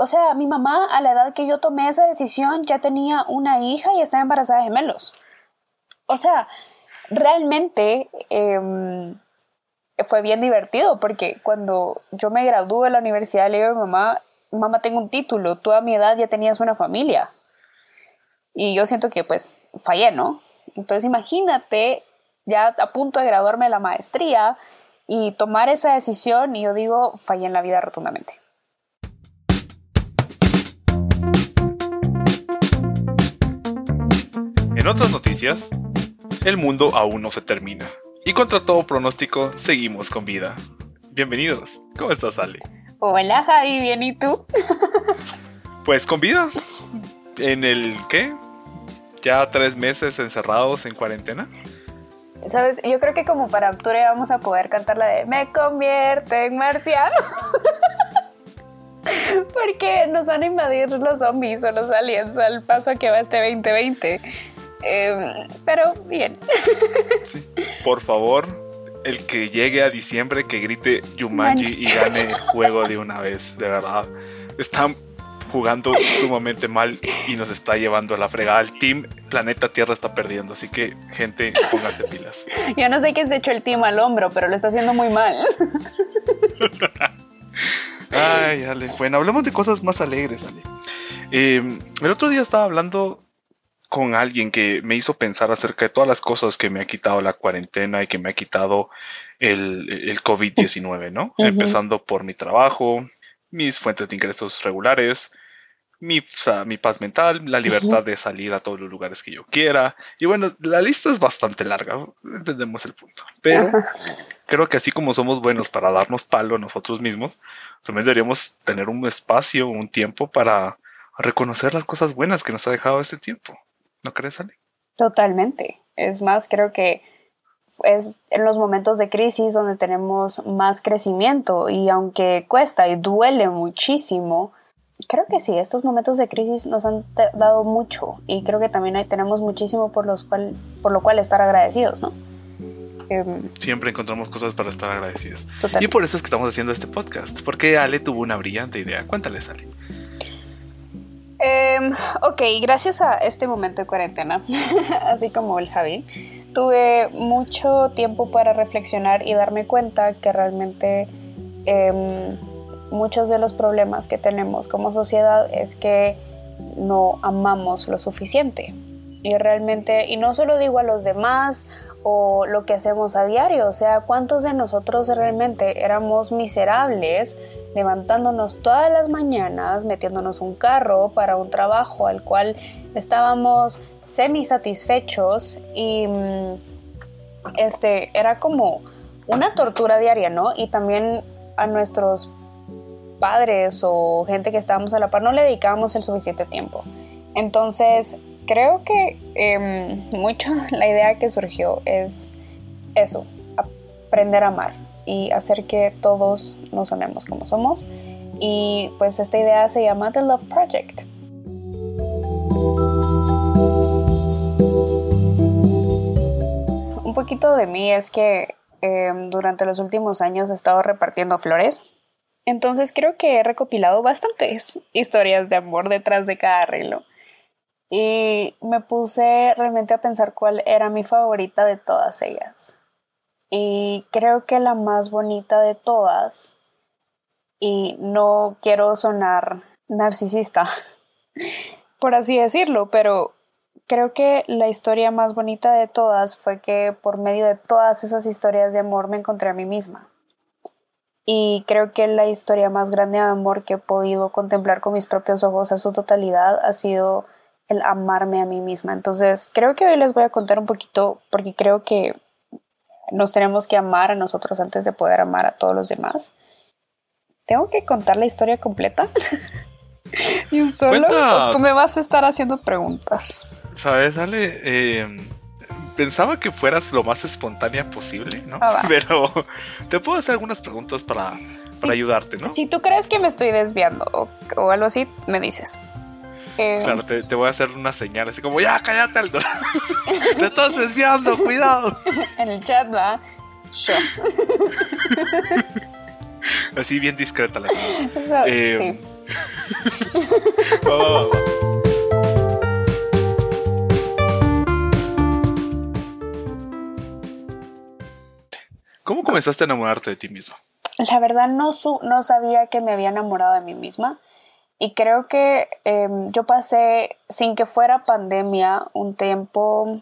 o sea, mi mamá a la edad que yo tomé esa decisión ya tenía una hija y estaba embarazada de gemelos. O sea, realmente em, fue bien divertido porque cuando yo me gradué de la universidad le digo a mi mamá, mamá tengo un título, tú a mi edad ya tenías una familia. Y yo siento que pues fallé, ¿no? Entonces imagínate ya a punto de graduarme de la maestría y tomar esa decisión y yo digo, fallé en la vida rotundamente. En otras noticias, el mundo aún no se termina. Y contra todo pronóstico, seguimos con vida. Bienvenidos. ¿Cómo estás, Ale? Hola, Javi, ¿bien y tú? pues con vida. ¿En el qué? ¿Ya tres meses encerrados en cuarentena? ¿Sabes? Yo creo que como para octubre vamos a poder cantar la de Me convierte en marciano. Porque nos van a invadir los zombies o los aliens al paso que va este 2020. Em, pero bien. Por favor, el que llegue a diciembre que grite Yumanji y gane el juego de una vez, de verdad. Están jugando sumamente mal y nos está llevando a la fregada. El team Planeta Tierra está perdiendo, así que gente, pónganse pilas. Yo no sé quién se echó el team al hombro, pero lo está haciendo muy mal. Ay, Ale. Bueno, hablemos de cosas más alegres, Ale. Em, el otro día estaba hablando con alguien que me hizo pensar acerca de todas las cosas que me ha quitado la cuarentena y que me ha quitado el, el COVID-19, ¿no? Empezando por mi trabajo, mis fuentes de ingresos regulares, mi, mi paz mental, la libertad de salir a todos los lugares que yo quiera. Y bueno, la lista es bastante larga, entendemos el punto. Pero creo que así como somos buenos para darnos palo a nosotros mismos, también deberíamos tener un espacio, un tiempo para reconocer las cosas buenas que nos ha dejado este tiempo. ¿No crees, Ale? Totalmente. Es más, creo que es en los momentos de crisis donde tenemos más crecimiento y aunque cuesta y duele muchísimo, creo que sí, estos momentos de crisis nos han dado mucho y creo que también hay, tenemos muchísimo por, los cual, por lo cual estar agradecidos, ¿no? Em, Siempre encontramos cosas para estar agradecidos. Y por eso es que estamos haciendo este podcast, porque Ale tuvo una brillante idea. Cuéntales, Ale. Em, ok, gracias a este momento de cuarentena, así como el Javi, tuve mucho tiempo para reflexionar y darme cuenta que realmente em, muchos de los problemas que tenemos como sociedad es que no amamos lo suficiente. Y realmente, y no solo digo a los demás o lo que hacemos a diario, o sea, ¿cuántos de nosotros realmente éramos miserables levantándonos todas las mañanas, metiéndonos un carro para un trabajo al cual estábamos semi satisfechos y mm, este era como una tortura diaria, ¿no? Y también a nuestros padres o gente que estábamos a la par no le dedicábamos el suficiente tiempo. Entonces, creo que em, mucho la idea que surgió es eso, aprender a amar y hacer que todos nos amemos como somos. Y pues esta idea se llama The Love Project. Un poquito de mí es que em, durante los últimos años he estado repartiendo flores. Entonces creo que he recopilado bastantes historias de amor detrás de cada arreglo. Y me puse realmente a pensar cuál era mi favorita de todas ellas. Y creo que la más bonita de todas, y no quiero sonar narcisista, por así decirlo, pero creo que la historia más bonita de todas fue que por medio de todas esas historias de amor me encontré a mí misma. Y creo que la historia más grande de amor que he podido contemplar con mis propios ojos a su totalidad ha sido el amarme a mí misma. Entonces, creo que hoy les voy a contar un poquito, porque creo que nos tenemos que amar a nosotros antes de poder amar a todos los demás. ¿Tengo que contar la historia completa? ¿Y un solo? ¿O tú me vas a estar haciendo preguntas? Sabes, Ale, eh, pensaba que fueras lo más espontánea posible, ¿no? Ah, Pero te puedo hacer algunas preguntas para, ayudarte, ¿no? Si tú crees que me estoy desviando o, o algo así, me dices. Eh, claro, te, voy a hacer una señal así como, ya, cállate, Aldo. te estás desviando, cuidado. en el chat, va. Yo. así bien discreta la señal. Eh, ¿Cómo comenzaste a enamorarte de ti misma? La verdad no, no sabía que me había enamorado de mí misma y creo que em, yo pasé, sin que fuera pandemia, un tiempo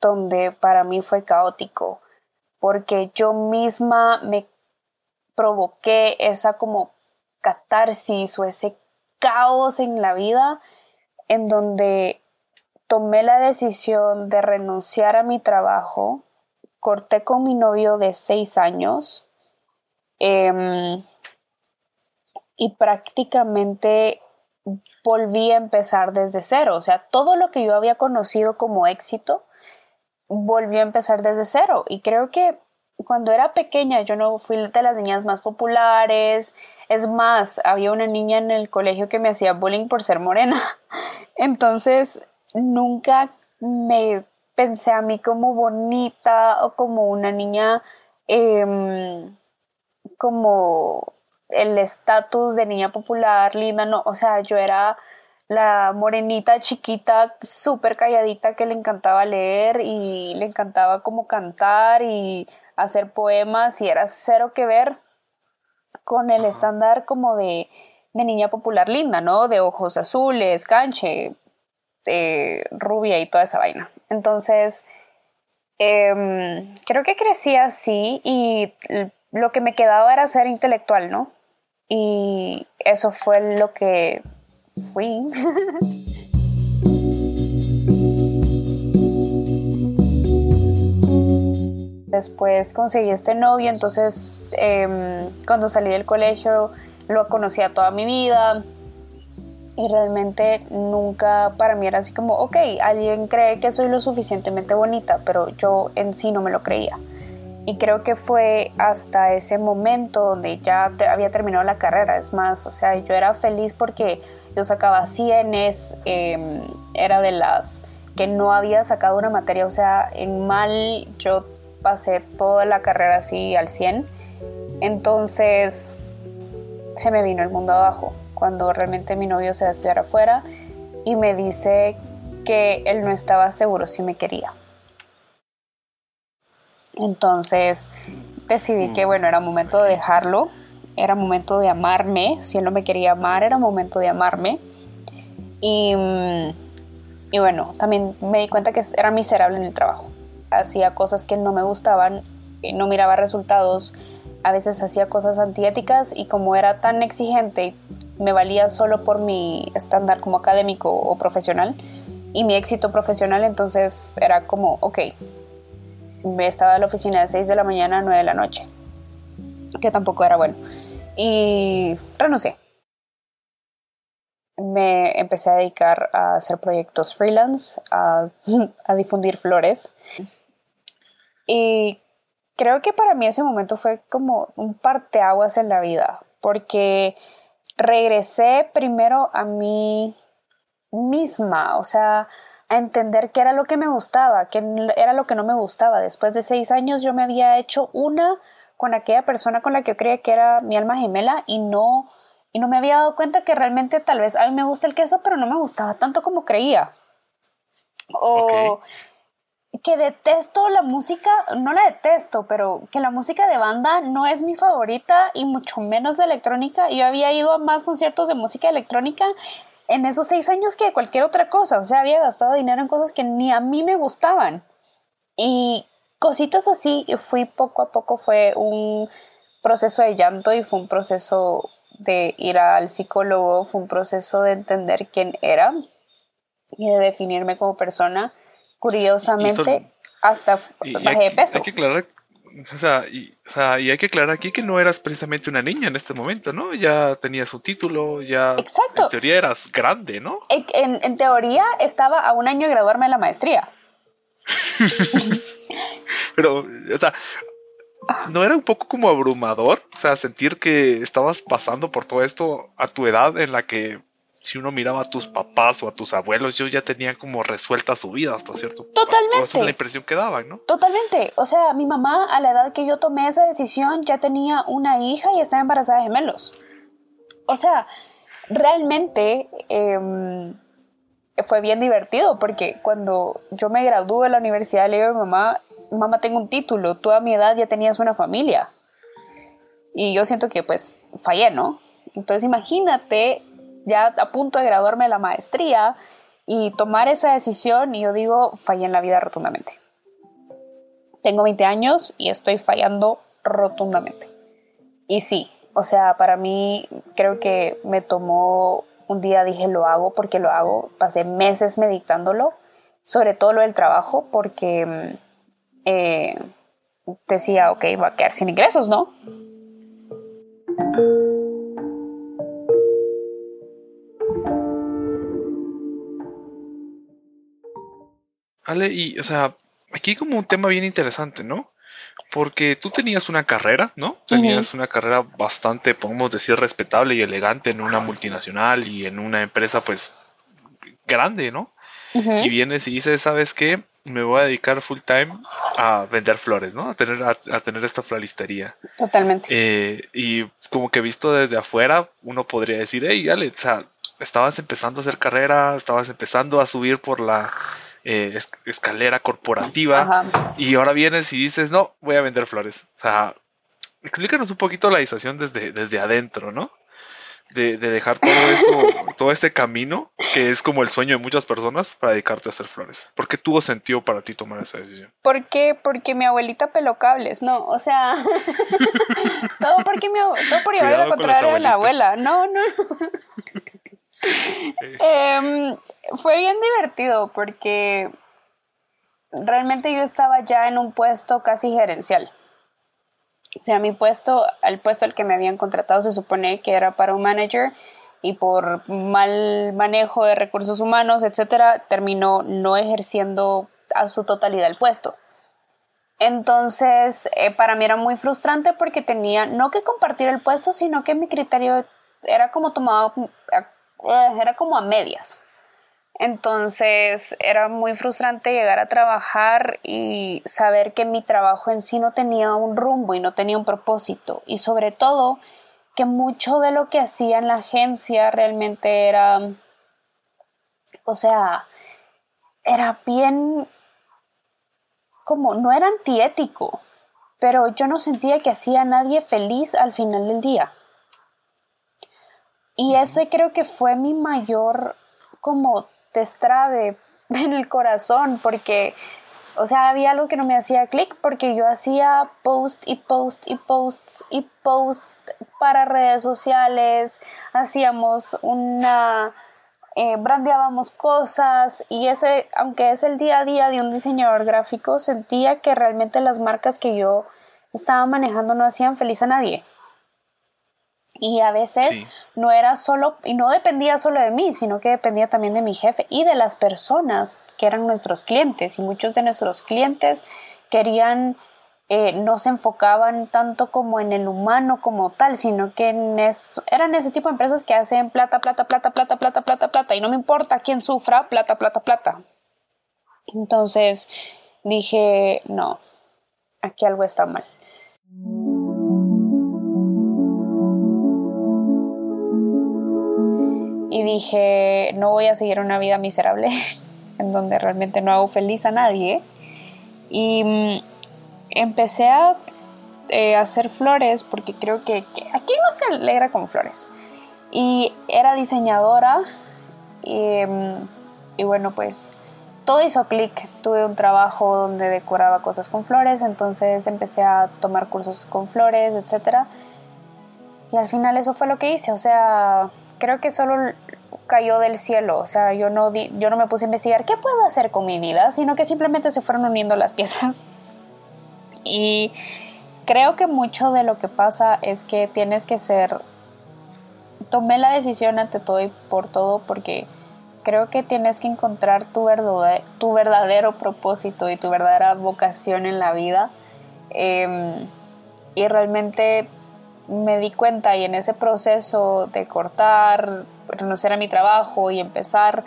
donde para mí fue caótico, porque yo misma me provoqué esa como catarsis o ese caos en la vida en donde tomé la decisión de renunciar a mi trabajo, corté con mi novio de seis años em, y prácticamente volví a empezar desde cero. O sea, todo lo que yo había conocido como éxito, volví a empezar desde cero. Y creo que cuando era pequeña yo no fui de las niñas más populares. Es más, había una niña en el colegio que me hacía bullying por ser morena. Entonces, nunca me pensé a mí como bonita o como una niña em, como el estatus de niña popular, linda, no, o sea, yo era la morenita chiquita, súper calladita que le encantaba leer y le encantaba como cantar y hacer poemas y era cero que ver con el estándar como de, niña popular linda, ¿no? De ojos azules, canche, rubia y toda esa vaina. Entonces, em, creo que crecí así y lo que me quedaba era ser intelectual, ¿no? Y eso fue lo que fui. Después conseguí este novio, entonces em, cuando salí del colegio lo conocía toda mi vida y realmente nunca para mí era así como, ok, alguien cree que soy lo suficientemente bonita, pero yo en sí no me lo creía. Y creo que fue hasta ese momento donde ya había terminado la carrera. Es más, o sea, yo era feliz porque yo sacaba cienes, em, era de las que no había sacado una materia, o sea, en mal yo pasé toda la carrera así al 100. Entonces se me vino el mundo abajo cuando realmente mi novio se va a estudiar afuera y me dice que él no estaba seguro si me quería. Entonces decidí que, bueno, era momento de dejarlo, era momento de amarme, si él no me quería amar, era momento de amarme. Y, y bueno, también me di cuenta que era miserable en el trabajo. Hacía cosas que no me gustaban, no miraba resultados, a veces hacía cosas antiéticas y como era tan exigente, me valía solo por mi estándar como académico o profesional y mi éxito profesional, entonces era como, ok, me estaba en la oficina de 6 de la mañana a 9 de la noche, que tampoco era bueno. Y renuncié. Me empecé a dedicar a hacer proyectos freelance, a, a difundir flores. Y creo que para mí ese momento fue como un parteaguas en la vida, porque regresé primero a mí misma, o sea, a entender qué era lo que me gustaba, qué era lo que no me gustaba. Después de seis años yo me había hecho una con aquella persona con la que yo creía que era mi alma gemela y no, y no me había dado cuenta que realmente tal vez a mí me gusta el queso, pero no me gustaba tanto como creía. O que detesto la música, no la detesto, pero que la música de banda no es mi favorita y mucho menos de electrónica. Yo había ido a más conciertos de música electrónica en esos seis años que cualquier otra cosa. O sea, había gastado dinero en cosas que ni a mí me gustaban. Y cositas así, fui poco a poco, fue un proceso de llanto y fue un proceso de ir al psicólogo, fue un proceso de entender quién era y de definirme como persona. Curiosamente, hasta bajé de peso. Hay que aclarar o sea, y, o sea, y hay que aclarar aquí que no eras precisamente una niña en este momento, ¿no? Ya tenías su título, ya Exacto. en teoría eras grande, ¿no? En, teoría estaba a un año de graduarme de la maestría. Pero, o sea, ¿no era un poco como abrumador? O sea, sentir que estabas pasando por todo esto a tu edad en la que si uno miraba a tus papás o a tus abuelos, ellos ya tenían como resuelta su vida hasta cierto punto. Totalmente. Esa es la impresión que daban, ¿no? Totalmente. O sea, mi mamá, a la edad que yo tomé esa decisión, ya tenía una hija y estaba embarazada de gemelos. O sea, realmente em, fue bien divertido porque cuando yo me gradué de la universidad le digo a mi mamá, mamá tengo un título, tú a mi edad ya tenías una familia. Y yo siento que pues fallé, ¿no? Entonces imagínate ya a punto de graduarme la maestría y tomar esa decisión y yo digo, fallé en la vida rotundamente. Tengo 20 años y estoy fallando rotundamente. Y sí, o sea, para mí creo que me tomó un día, dije, lo hago porque lo hago. Pasé meses meditándolo, sobre todo lo del trabajo, porque eh, decía, ok, va a quedar sin ingresos, ¿no? Ale, y, o sea, aquí como un tema bien interesante, ¿no? Porque tú tenías una carrera, ¿no? Tenías una carrera bastante, podemos decir, respetable y elegante en una multinacional y en una empresa, pues, grande, ¿no? Y vienes y dices, ¿sabes qué? Me voy a dedicar full time a vender flores, ¿no? A tener, a, tener esta floristería. Totalmente. Eh, y como que visto desde afuera, uno podría decir, hey, Ale, o sea, estabas empezando a hacer carrera, estabas empezando a subir por la eh, escalera corporativa y ahora vienes y dices, no, voy a vender flores. O sea, explícanos un poquito la decisión desde, desde adentro, ¿no? De, dejar todo eso, todo este camino, que es como el sueño de muchas personas, para dedicarte a hacer flores. ¿Por qué tuvo sentido para ti tomar esa decisión? ¿Por qué? Porque mi abuelita peló cables, no, o sea, todo porque mi todo por llevar la contraria a la abuela, no, no. eh, fue bien divertido porque realmente yo estaba ya en un puesto casi gerencial. O sea, mi puesto, el puesto al que me habían contratado se supone que era para un manager y por mal manejo de recursos humanos, etcétera, terminó no ejerciendo a su totalidad el puesto. Entonces, eh, para mí era muy frustrante porque tenía no que compartir el puesto, sino que mi criterio era como tomado, eh, era como a medias. Entonces era muy frustrante llegar a trabajar y saber que mi trabajo en sí no tenía un rumbo y no tenía un propósito. Y sobre todo que mucho de lo que hacía en la agencia realmente era, o sea, era bien como, no era antiético, pero yo no sentía que hacía a nadie feliz al final del día. Y ese creo que fue mi mayor como destrabe en el corazón porque, o sea, había algo que no me hacía clic porque yo hacía post y post y posts y post para redes sociales, hacíamos una... Eh, brandeábamos cosas y ese, aunque es el día a día de un diseñador gráfico, sentía que realmente las marcas que yo estaba manejando no hacían feliz a nadie. Y a veces no era solo, y no dependía solo de mí, sino que dependía también de mi jefe y de las personas que eran nuestros clientes. Y muchos de nuestros clientes querían, eh, no se enfocaban tanto como en el humano como tal, sino que eran ese tipo de empresas que hacen plata, plata, plata, plata, plata, plata, plata. Y no me importa quién sufra, plata, plata, plata. Entonces dije, no, aquí algo está mal. Y dije, no voy a seguir una vida miserable en donde realmente no hago feliz a nadie. Y mm, empecé a eh, hacer flores porque creo que, aquí no se alegra con flores. Y era diseñadora y, mm, y bueno, pues todo hizo clic. Tuve un trabajo donde decoraba cosas con flores, entonces empecé a tomar cursos con flores, etc. Y al final eso fue lo que hice, o sea, creo que solo cayó del cielo, o sea, yo no, yo no me puse a investigar qué puedo hacer con mi vida, sino que simplemente se fueron uniendo las piezas. Y creo que mucho de lo que pasa es que tienes que ser, tomé la decisión ante todo y por todo porque creo que tienes que encontrar tu, verdadero, tu verdadero propósito y tu verdadera vocación en la vida. Em, y realmente me di cuenta y en ese proceso de cortar, renunciar a mi trabajo y empezar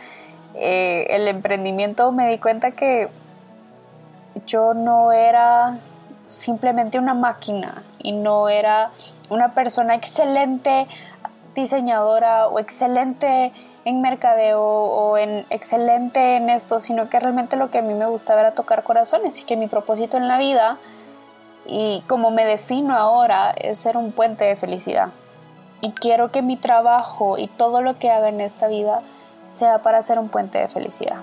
eh, el emprendimiento, me di cuenta que yo no era simplemente una máquina y no era una persona excelente diseñadora o excelente en mercadeo o en excelente en esto, sino que realmente lo que a mí me gustaba era tocar corazones y que mi propósito en la vida y como me defino ahora es ser un puente de felicidad. Y quiero que mi trabajo y todo lo que haga en esta vida sea para ser un puente de felicidad.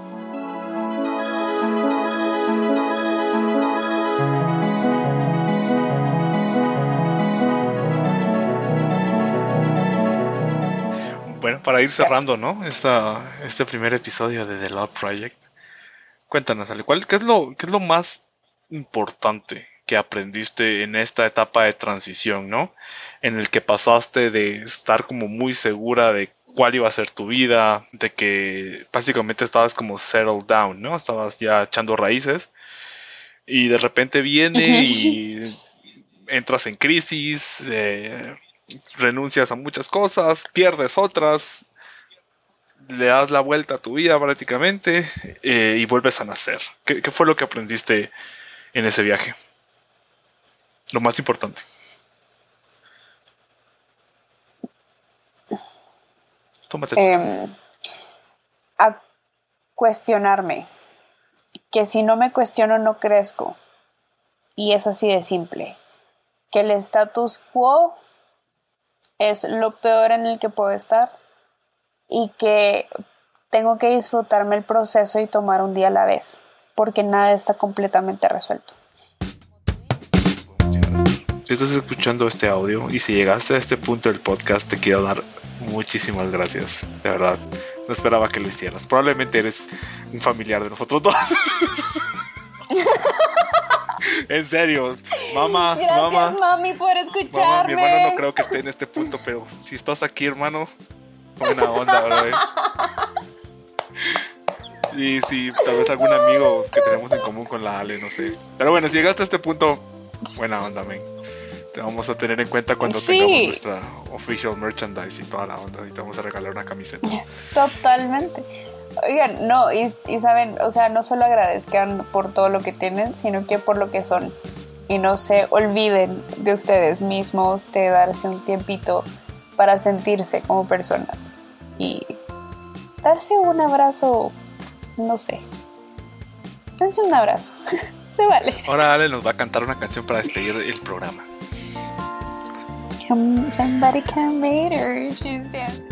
Bueno, para ir cerrando, ¿no? Esta, este primer episodio de The Love Project. Cuéntanos, Ale, ¿cuál, qué, es lo, ¿qué es lo más importante que aprendiste en esta etapa de transición, ¿no? En el que pasaste de estar como muy segura de cuál iba a ser tu vida, de que básicamente estabas como settled down, ¿no? Estabas ya echando raíces y de repente viene y entras en crisis, eh, renuncias a muchas cosas, pierdes otras, le das la vuelta a tu vida prácticamente eh, y vuelves a nacer. ¿Qué, fue lo que aprendiste en ese viaje? Lo más importante. Tómate. Em, a cuestionarme. Que si no me cuestiono no crezco. Y es así de simple. Que el status quo es lo peor en el que puedo estar y que tengo que disfrutarme el proceso y tomar un día a la vez, porque nada está completamente resuelto. Si estás escuchando este audio y si llegaste a este punto del podcast, te quiero dar muchísimas gracias. De verdad, no esperaba que lo hicieras. Probablemente eres un familiar de nosotros dos. en serio, mamá. Gracias, mami, por escucharme. mi hermano no creo que esté en este punto, pero si estás aquí, hermano, buena onda, bro. Y si tal vez algún amigo que tenemos en común con la Ale, no sé. Pero bueno, si llegaste a este punto, buena onda, men. Te vamos a tener en cuenta cuando tengamos nuestra official merchandise y toda la onda y te vamos a regalar una camiseta. Totalmente. Oigan, no, y, saben, o sea, no solo agradezcan por todo lo que tienen, sino que por lo que son. Y no se olviden de ustedes mismos, de darse un tiempito para sentirse como personas. Y darse un abrazo, no sé. Dense un abrazo. se vale. Ahora Ale nos va a cantar una canción para despedir el programa. Somebody come meet her. She's dancing.